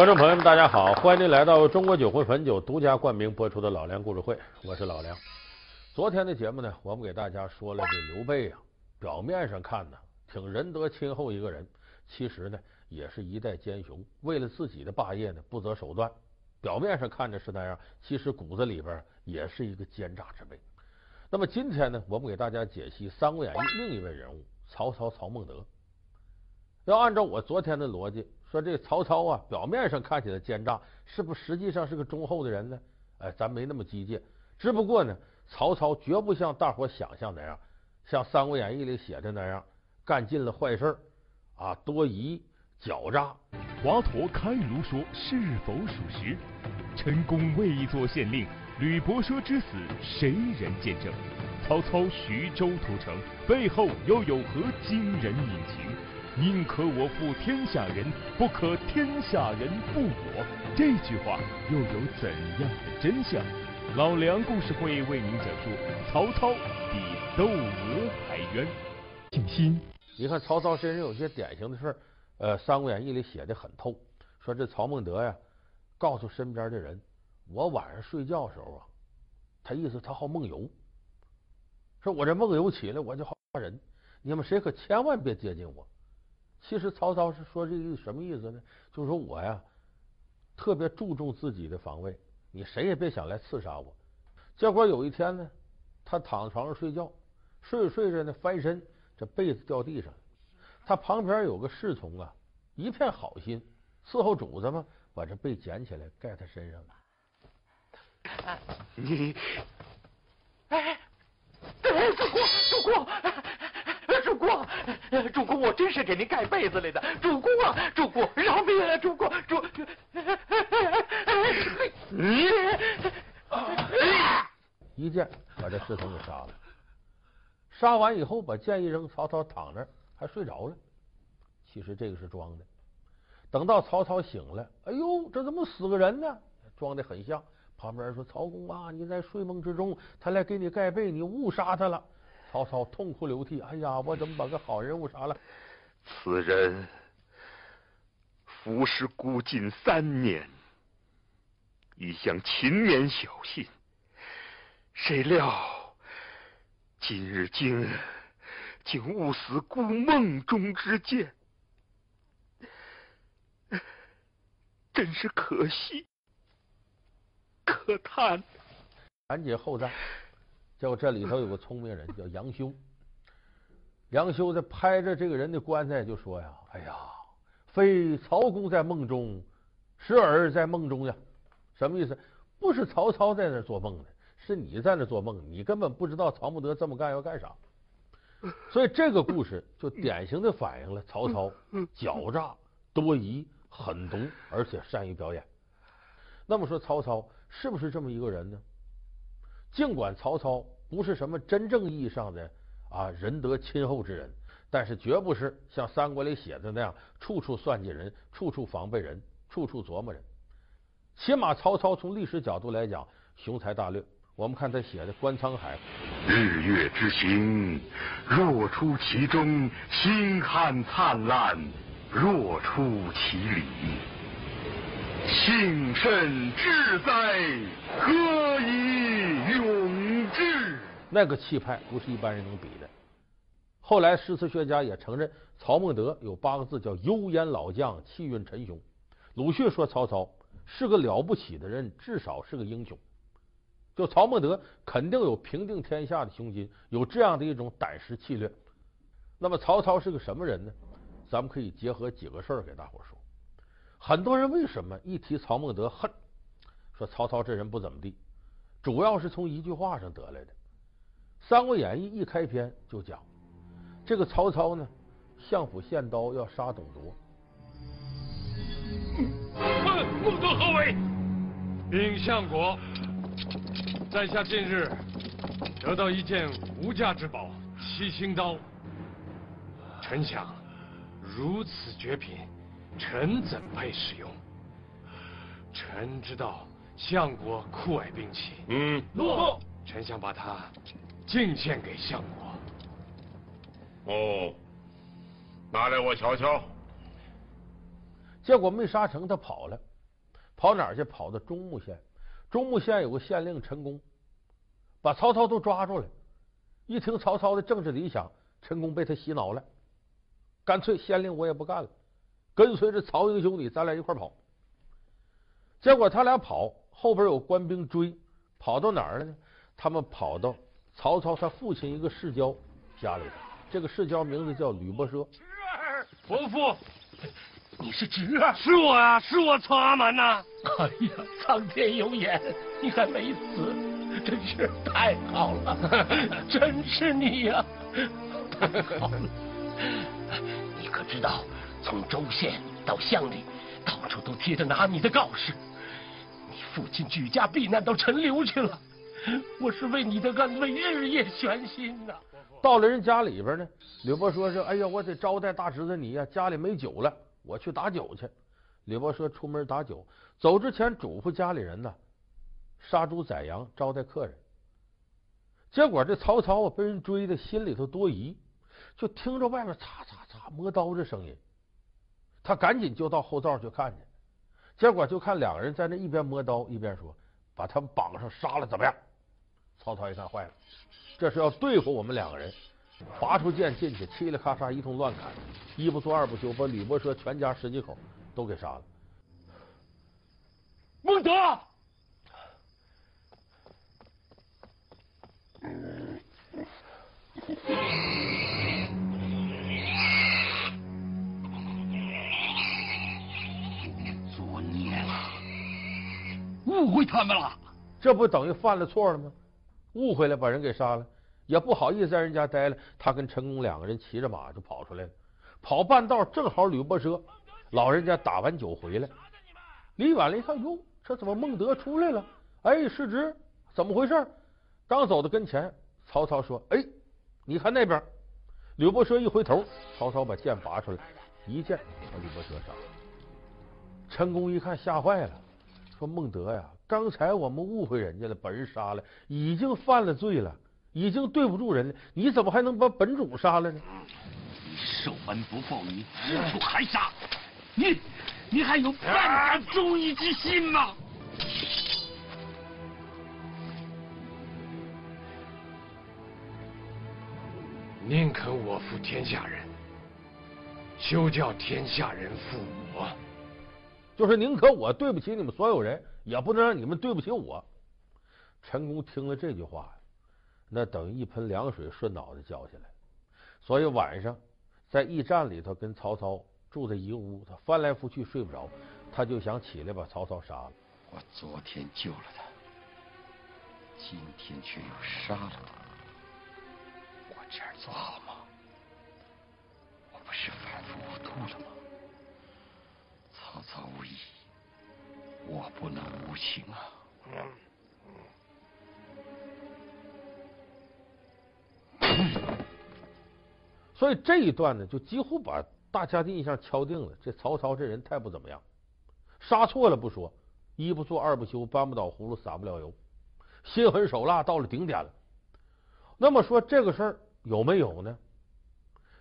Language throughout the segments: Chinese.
观众朋友们，大家好，欢迎您来到中国酒魂汾酒独家冠名播出的老梁故事会，我是老梁。昨天的节目呢，我们给大家说了这刘备啊，表面上看呢挺仁德亲厚一个人，其实呢也是一代奸雄，为了自己的霸业呢不择手段。表面上看着是那样，其实骨子里边也是一个奸诈之辈。那么今天呢，我们给大家解析《三国演义》另一位人物曹操曹孟德。要按照我昨天的逻辑说，这曹操啊，表面上看起来奸诈，是不是实际上是个忠厚的人呢？哎，咱没那么机械。只不过呢，曹操绝不像大伙想象那样，像《三国演义》里写的那样，干尽了坏事啊，多疑狡诈。华佗开炉说是否属实？陈宫未做县令，吕伯奢之死，谁人见证？曹操徐州屠城，背后又有何惊人隐情？宁可我负天下人，不可天下人负我。这句话又有怎样的真相？老梁故事会为您讲述曹操比窦娥还冤。静心，你看曹操身上有些典型的事儿，呃，《三国演义》里写的很透，说这曹孟德呀，告诉身边的人，我晚上睡觉的时候啊，他意思他好梦游，说我这梦游起来我就好吓人，你们谁可千万别接近我。其实曹操是说这个什么意思呢？就是说我呀，特别注重自己的防卫，你谁也别想来刺杀我。结果有一天呢，他躺在床上睡觉，睡着睡着呢，翻身这被子掉地上，他旁边有个侍从啊，一片好心伺候主子嘛，把这被捡起来盖他身上了。你，哎，哎，主公，主公。主公，主公，我真是给您盖被子来的。主公啊，主公，饶命啊！主公，主，你一剑把这侍从给杀了。杀完以后，把剑一扔，曹操躺那儿还睡着了。其实这个是装的。等到曹操醒了，哎呦，这怎么死个人呢？装的很像。旁边说：“曹公啊，你在睡梦之中，他来给你盖被，你误杀他了。”曹操痛哭流涕，哎呀，我怎么把个好人物杀了？此人服侍孤近三年，一向勤勉小心，谁料今日竟竟误死孤梦中之剑，真是可惜可叹。赶紧后赞。结果这里头有个聪明人叫杨修，杨修在拍着这个人的棺材就说呀：“哎呀，非曹公在梦中，时而在梦中呀。”什么意思？不是曹操在那做梦呢，是你在那做梦，你根本不知道曹孟德这么干要干啥。所以这个故事就典型的反映了曹操狡诈、多疑、狠毒，而且善于表演。那么说曹操是不是这么一个人呢？尽管曹操不是什么真正意义上的啊仁德亲厚之人，但是绝不是像三国里写的那样处处算计人、处处防备人、处处琢磨人。起码曹操从历史角度来讲雄才大略。我们看他写的《观沧海》：“日月之行，若出其中；星汉灿烂，若出其里。幸甚至哉，何以那个气派不是一般人能比的。后来诗词学家也承认，曹孟德有八个字叫“幽烟老将，气韵沉雄”。鲁迅说曹操是个了不起的人，至少是个英雄。就曹孟德肯定有平定天下的雄心，有这样的一种胆识气略。那么曹操是个什么人呢？咱们可以结合几个事儿给大伙说。很多人为什么一提曹孟德恨，说曹操这人不怎么地，主要是从一句话上得来的。《三国演义》一开篇就讲，这个曹操呢，相府献刀要杀董卓。孟孟德何为？禀相国，在下近日得到一件无价之宝七星刀，臣想如此绝品。臣怎配使用？臣知道相国酷爱兵器，嗯，诺。臣想把它进献给相国。哦，拿来我瞧瞧。结果没杀成，他跑了。跑哪儿去？跑到中牟县。中牟县有个县令陈宫，把曹操都抓住了。一听曹操的政治理想，陈宫被他洗脑了，干脆县令我也不干了，跟随着曹营兄弟，咱俩一块跑。结果他俩跑，后边有官兵追，跑到哪儿了呢？他们跑到曹操他父亲一个世交家里头，这个世交名字叫吕伯奢。侄儿，伯父，你是侄儿？是我啊，是我曹阿瞒呐。哎呀，苍天有眼，你还没死，真是太好了，真是你呀！太好了，你可知道，从州县到乡里，到处都贴着拿你的告示，你父亲举家避难到陈留去了。我是为你的安危日夜悬心呐。到了人家里边呢，吕伯奢说：“哎呀，我得招待大侄子你呀，家里没酒了，我去打酒去。”吕伯说出门打酒，走之前嘱咐家里人呢，杀猪宰羊招待客人。结果这曹操啊，被人追的心里头多疑，就听着外面嚓嚓嚓磨刀的声音，他赶紧就到后灶去看去。结果就看两个人在那一边磨刀一边说：“把他们绑上杀了怎么样？”曹操一看坏了，这是要对付我们两个人，拔出剑进去，嘁哩咔嚓一通乱砍，一不做二不休，把吕伯奢全家十几口都给杀了。孟德，误会他们了，这不等于犯了错了吗？误会了，把人给杀了，也不好意思在人家待了。他跟陈宫两个人骑着马就跑出来了，跑半道正好吕伯奢老人家打完酒回来，离远了一看，哟，这怎么孟德出来了？哎，世侄，怎么回事？刚走到跟前，曹操说：“哎，你看那边。”吕伯奢一回头，曹操把剑拔出来，一剑把吕伯奢杀了。陈宫一看吓坏了，说：“孟德呀！”刚才我们误会人家了，把人杀了，已经犯了罪了，已经对不住人了，你怎么还能把本主杀了呢？你受恩不报，你知处还杀，你你还有半点忠义之心吗？宁肯我负天下人，休叫天下人负我。就是宁可我对不起你们所有人。也不能让你们对不起我。陈宫听了这句话，那等于一盆凉水顺脑袋浇下来。所以晚上在驿站里头跟曹操住在一个屋，他翻来覆去睡不着，他就想起来把曹操杀了。我昨天救了他，今天却又杀了他，我这样做好吗？我不是反复无度了吗？曹操无义。我不能无情啊！所以这一段呢，就几乎把大家的印象敲定了。这曹操这人太不怎么样，杀错了不说，一不做二不休，搬不倒葫芦撒不了油，心狠手辣到了顶点了。那么说这个事儿有没有呢？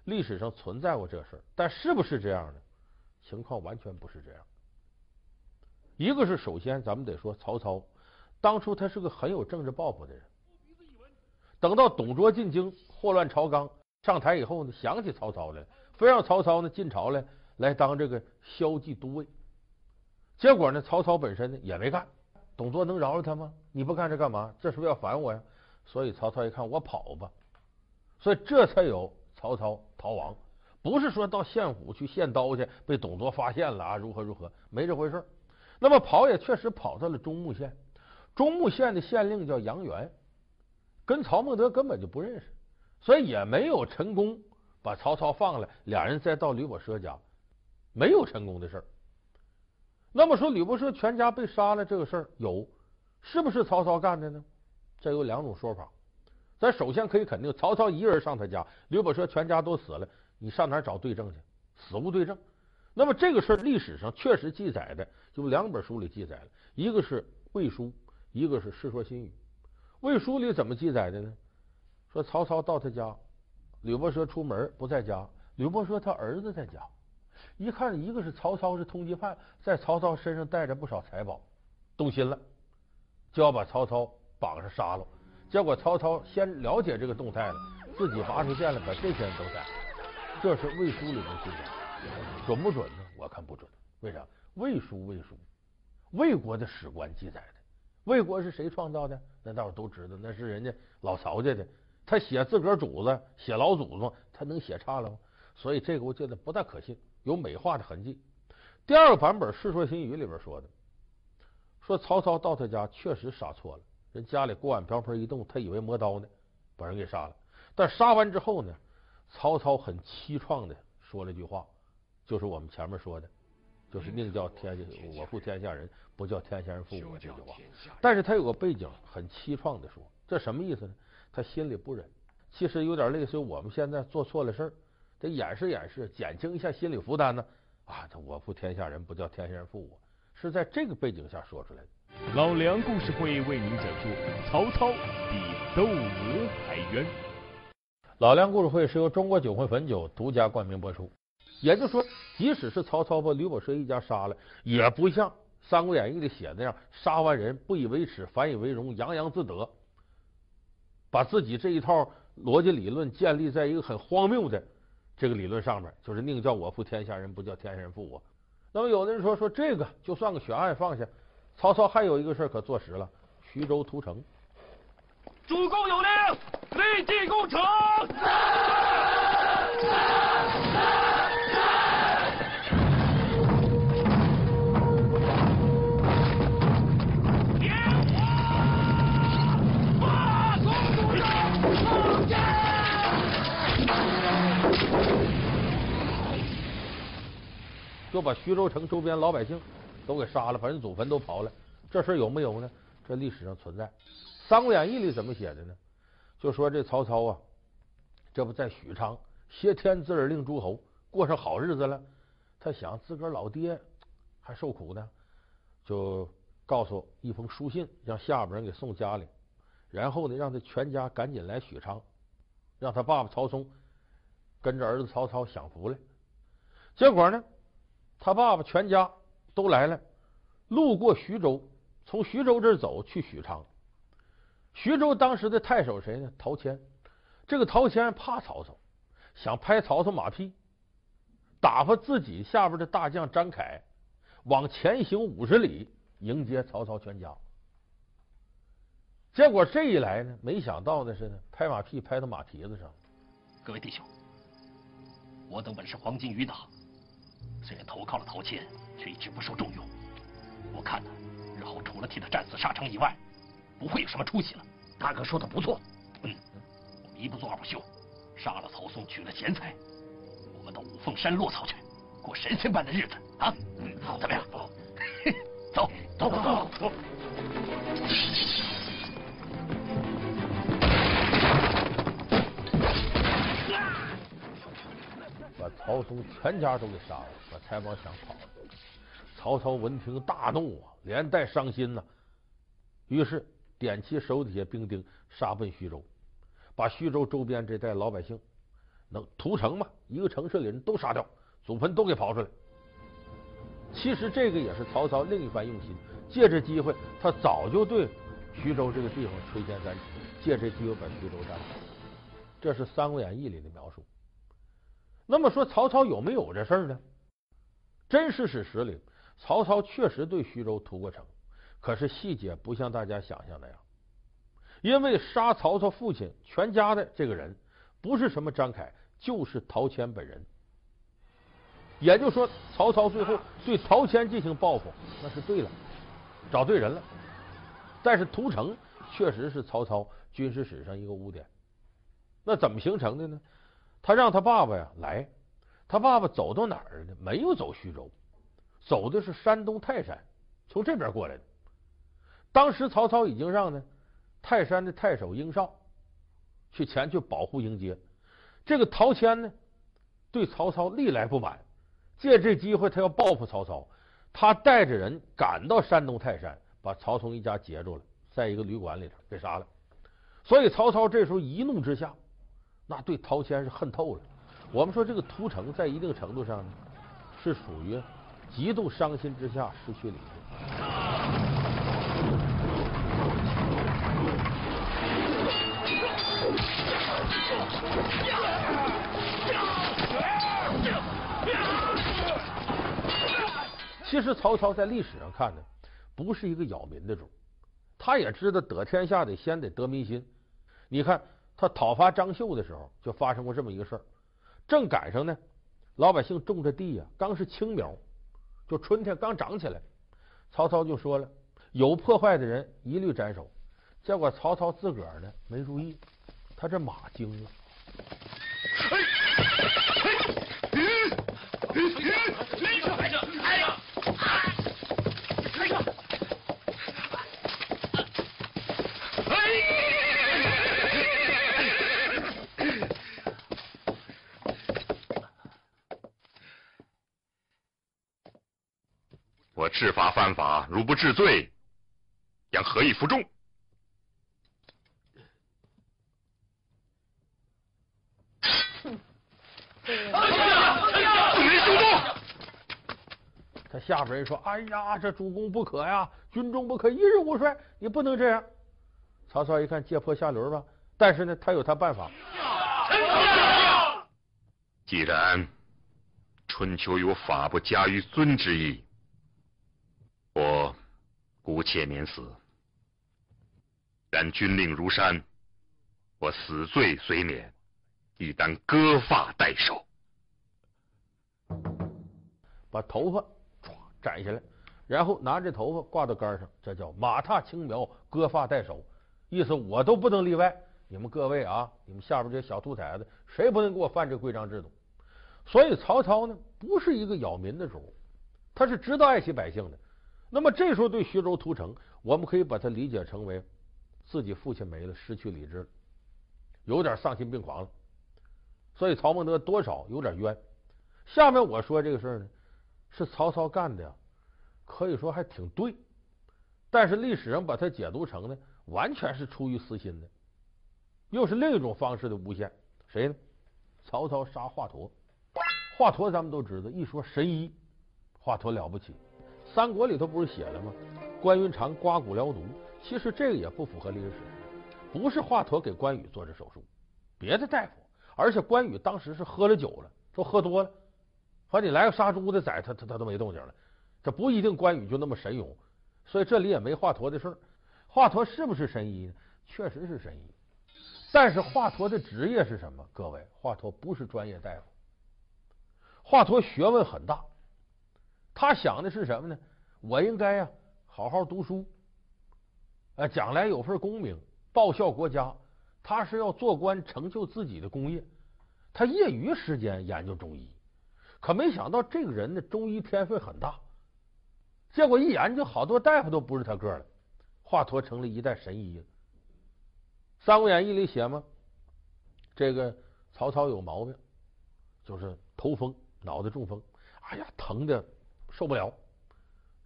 历史上存在过这事儿，但是不是这样的情况，完全不是这样。一个是首先，咱们得说曹操，当初他是个很有政治抱负的人。等到董卓进京，祸乱朝纲，上台以后呢，想起曹操来，非让曹操呢进朝来，来当这个骁骑都尉。结果呢，曹操本身呢也没干，董卓能饶了他吗？你不干这干嘛？这是不是要反我呀？所以曹操一看，我跑吧，所以这才有曹操逃亡，不是说到县府去献刀去，被董卓发现了啊，如何如何，没这回事。那么跑也确实跑到了中牟县，中牟县的县令叫杨元，跟曹孟德根本就不认识，所以也没有陈宫把曹操放了，俩人再到吕伯奢家，没有陈宫的事儿。那么说吕伯奢全家被杀了这个事儿有，是不是曹操干的呢？这有两种说法。咱首先可以肯定，曹操一个人上他家，吕伯奢全家都死了，你上哪儿找对证去？死无对证。那么这个事儿历史上确实记载的，就两本书里记载了，一个是《魏书》，一个是《世说新语》。《魏书》里怎么记载的呢？说曹操到他家，吕伯奢出门不在家，吕伯奢他儿子在家，一看一个是曹操是通缉犯，在曹操身上带着不少财宝，动心了，就要把曹操绑上杀了。结果曹操先了解这个动态了，自己拔出剑来把这些人都斩。这是魏书里面记载，准不准呢？我看不准。为啥？魏书魏书，魏国的史官记载的。魏国是谁创造的？那大伙都知道，那是人家老曹家的。他写自个儿主子，写老祖宗，他能写差了吗？所以这个我觉得不大可信，有美化的痕迹。第二个版本《世说新语》里边说的，说曹操到他家确实杀错了，人家里锅碗瓢盆一动，他以为磨刀呢，把人给杀了。但杀完之后呢，曹操很凄怆的说了句话，就是我们前面说的，就是宁叫天下我负天下人，不叫天下人负我这句话。但是他有个背景，很凄怆的说，这什么意思呢？他心里不忍，其实有点类似于我们现在做错了事儿。得掩饰掩饰，减轻一下心理负担呢。啊，这我负天下人，不叫天下人负我，是在这个背景下说出来的。老梁故事会为您讲述曹操比窦娥还冤。老梁故事会是由中国酒会汾酒独家冠名播出。也就是说，即使是曹操把吕伯奢一家杀了，也不像《三国演义》里写的那样，杀完人不以为耻，反以为荣，洋洋自得，把自己这一套逻辑理论建立在一个很荒谬的。这个理论上面就是宁叫我负天下人，不叫天下人负我。那么有的人说说这个就算个悬案放下，曹操还有一个事儿可坐实了，徐州屠城。主公有令，立即攻城。就把徐州城周边老百姓都给杀了，把人祖坟都刨了。这事有没有呢？这历史上存在。《三国演义》里怎么写的呢？就说这曹操啊，这不在许昌挟天子而令诸侯，过上好日子了。他想自个儿老爹还受苦呢，就告诉一封书信，让下边人给送家里，然后呢，让他全家赶紧来许昌，让他爸爸曹嵩跟着儿子曹操享福来。结果呢？他爸爸全家都来了，路过徐州，从徐州这走去许昌。徐州当时的太守谁呢？陶谦。这个陶谦怕曹操，想拍曹操马屁，打发自己下边的大将张凯往前行五十里迎接曹操全家。结果这一来呢，没想到的是呢，拍马屁拍到马蹄子上。各位弟兄，我等本是黄金余党。虽然投靠了陶谦，却一直不受重用。我看呢，日后除了替他战死沙场以外，不会有什么出息了。大哥说的不错，嗯，我们一不做二不休，杀了曹嵩，取了钱财，我们到五凤山落草去，过神仙般的日子啊！嗯，好，怎么样？走，走，走，走，走。把曹嵩全家都给杀了。把财宝抢跑了，曹操闻听大怒啊，连带伤心呐。于是点起手底下兵丁，杀奔徐州，把徐州周边这带老百姓能屠城嘛，一个城市里人都杀掉，祖坟都给刨出来。其实这个也是曹操另一番用心，借这机会，他早就对徐州这个地方垂涎三尺，借这机会把徐州占了。这是《三国演义》里的描述。那么说曹操有没有这事儿呢？真实史实里，曹操确实对徐州屠过城，可是细节不像大家想象那样。因为杀曹操父亲全家的这个人，不是什么张凯，就是陶谦本人。也就是说，曹操最后对陶谦进行报复，那是对了，找对人了。但是屠城确实是曹操军事史上一个污点。那怎么形成的呢？他让他爸爸呀来。他爸爸走到哪儿呢？没有走徐州，走的是山东泰山，从这边过来的。当时曹操已经让呢泰山的太守英绍去前去保护迎接。这个陶谦呢，对曹操历来不满，借这机会他要报复曹操。他带着人赶到山东泰山，把曹嵩一家截住了，在一个旅馆里头给杀了。所以曹操这时候一怒之下，那对陶谦是恨透了。我们说这个屠城在一定程度上呢，是属于极度伤心之下失去理智。其实曹操在历史上看呢，不是一个扰民的主，他也知道得天下得先得得民心。你看他讨伐张绣的时候，就发生过这么一个事儿，正赶上呢，老百姓种着地呀，刚是青苗，就春天刚长起来，曹操就说了，有破坏的人一律斩首。结果曹操自个儿呢没注意，他这马惊了。我制罚犯法，如不治罪，将何以服众？他下边人说：“哎呀，这主公不可呀，军中不可一日无帅，你不能这样。”曹操一看，借坡下驴吧，但是呢，他有他办法。既然春秋有法不加于尊之意，我姑且免死。然军令如山，我死罪虽免，亦当割发代首。把头发唰斩下来，然后拿着头发挂到杆上，这叫马踏青苗，割发代首。意思我都不能例外，你们各位啊，你们下边这些小兔崽子，谁不能给我犯这规章制度？所以曹操呢，不是一个扰民的主，他是知道爱惜百姓的。那么这时候对徐州屠城，我们可以把它理解成为自己父亲没了，失去理智，有点丧心病狂了。所以曹孟德多少有点冤。下面我说这个事儿呢，是曹操干的呀，可以说还挺对，但是历史上把它解读成呢。完全是出于私心的，又是另一种方式的诬陷。谁呢？曹操杀华佗，华佗咱们都知道，一说神医，华佗了不起。三国里头不是写了吗？关云长刮骨疗毒，其实这个也不符合历史事实，不是华佗给关羽做这手术，别的大夫。而且关羽当时是喝了酒了，说喝多了，反正你来个杀猪的宰他，他他都没动静了。这不一定关羽就那么神勇，所以这里也没华佗的事儿。华佗是不是神医呢？确实是神医，但是华佗的职业是什么？各位，华佗不是专业大夫。华佗学问很大，他想的是什么呢？我应该呀，好好读书，啊，将来有份功名，报效国家。他是要做官，成就自己的功业。他业余时间研究中医，可没想到这个人的，中医天分很大。结果一研究，好多大夫都不是他个了。华佗成了一代神医了，《三国演义》里写吗？这个曹操有毛病，就是头风，脑袋中风，哎呀，疼的受不了，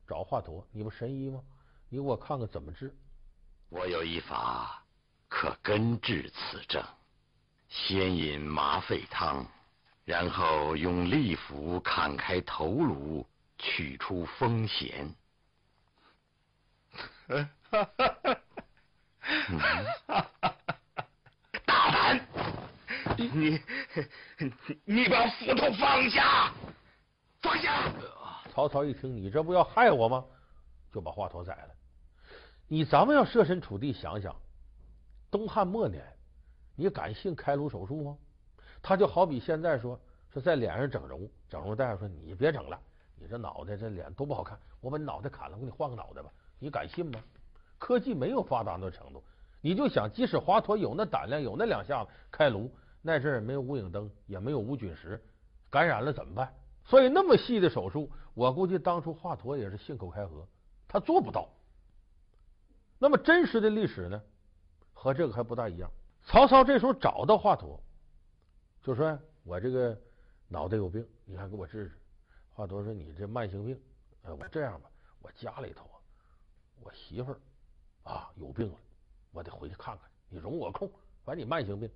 找华佗，你不神医吗？你给我看看怎么治？我有一法可根治此症，先饮麻沸汤，然后用利斧砍开头颅，取出风涎。哈哈哈！大胆！你你把斧头放下！放下！曹操一听，你这不要害我吗？就把华佗宰了。你咱们要设身处地想想，东汉末年，你敢信开颅手术吗？他就好比现在说是在脸上整容，整容大夫说你别整了，你这脑袋这脸都不好看，我把你脑袋砍了，我给你换个脑袋吧，你敢信吗？科技没有发达到程度，你就想，即使华佗有那胆量，有那两下子开颅，那阵儿没有无影灯，也没有无菌室，感染了怎么办？所以那么细的手术，我估计当初华佗也是信口开河，他做不到。那么真实的历史呢，和这个还不大一样。曹操这时候找到华佗，就说：“我这个脑袋有病，你还给我治治。”华佗说：“你这慢性病，哎，我这样吧，我家里头啊我媳妇儿。”啊，有病了，我得回去看看。你容我空，反正你慢性病。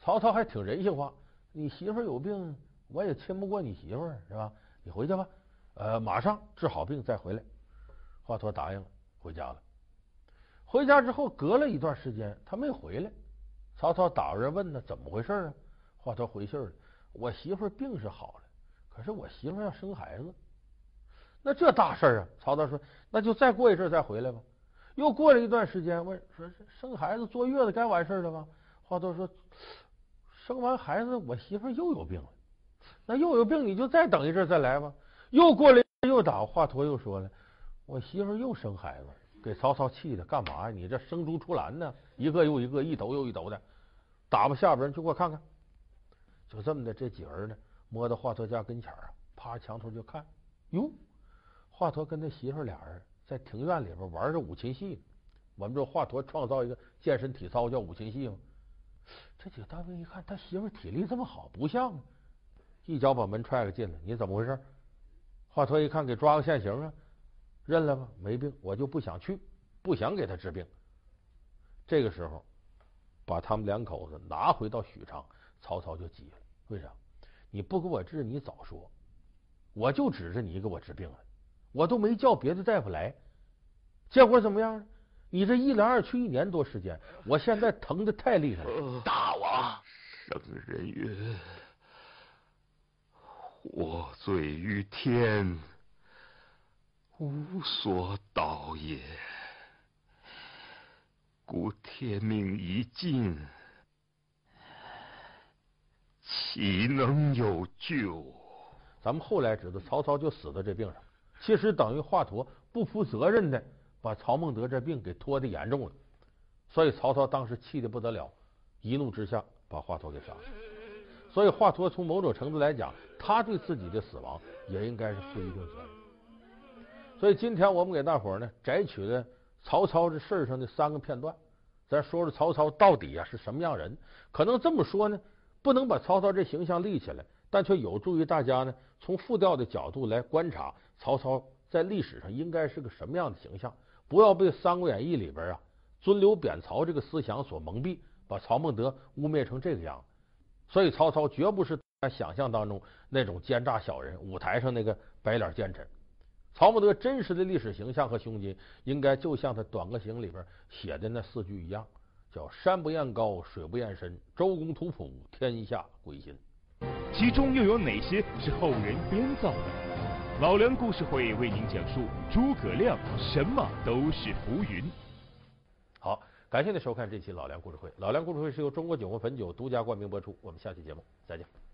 曹操还挺人性化，你媳妇有病，我也亲不过你媳妇，是吧？你回去吧，呃，马上治好病再回来。华佗答应了，回家了。回家之后，隔了一段时间，他没回来。曹操打着问他怎么回事啊？华佗回信了，我媳妇病是好了，可是我媳妇要生孩子。那这大事啊！曹操说，那就再过一阵再回来吧。又过了一段时间，问说生孩子坐月子该完事了吗？华佗说，生完孩子我媳妇又有病了，那又有病你就再等一阵再来吧。又过了又打，华佗又说了，我媳妇又生孩子。给曹操气的，干嘛呀？你这生猪出栏呢？一个又一个，一头又一头的，打发下边人去给我看看。就这么的，这几个人呢，摸到华佗家跟前啊，趴墙头就看。哟，华佗跟他媳妇俩人在庭院里边玩着五禽戏。我们说华佗创造一个健身体操叫五禽戏吗？这几个大兵一看，他媳妇体力这么好，不像啊！一脚把门踹开进来，你怎么回事？华佗一看，给抓个现行啊！认了吧，没病，我就不想去，不想给他治病。这个时候，把他们两口子拿回到许昌，曹操就急了。为啥？你不给我治，你早说，我就指着你给我治病了，我都没叫别的大夫来。结果怎么样？你这一来二去一年多时间，我现在疼的太厉害了。大王，圣人云：“获罪于天。”无所道也，故天命已尽，岂能有救？咱们后来知道，曹操就死在这病上。其实等于华佗不负责任的把曹孟德这病给拖得严重了，所以曹操当时气得不得了，一怒之下把华佗给杀了。所以华佗从某种程度来讲，他对自己的死亡也应该是负一定责任。所以今天我们给大伙呢摘取了曹操这事上的三个片段，咱说说曹操到底啊是什么样人？可能这么说呢，不能把曹操这形象立起来，但却有助于大家呢从复调的角度来观察曹操在历史上应该是个什么样的形象，不要被《三国演义》里边啊尊刘贬曹这个思想所蒙蔽，把曹孟德污蔑成这个样子。所以曹操绝不是在想象当中那种奸诈小人，舞台上那个白脸奸臣。曹孟德真实的历史形象和胸襟，应该就像他《短歌行》里边写的那四句一样，叫“山不厌高，水不厌深，周公吐哺，天下归心”。其中又有哪些是后人编造的？老梁故事会为您讲述诸葛亮什么都是浮云。好，感谢您收看这期老梁故事会。老梁故事会是由中国酒国汾酒独家冠名播出。我们下期节目再见。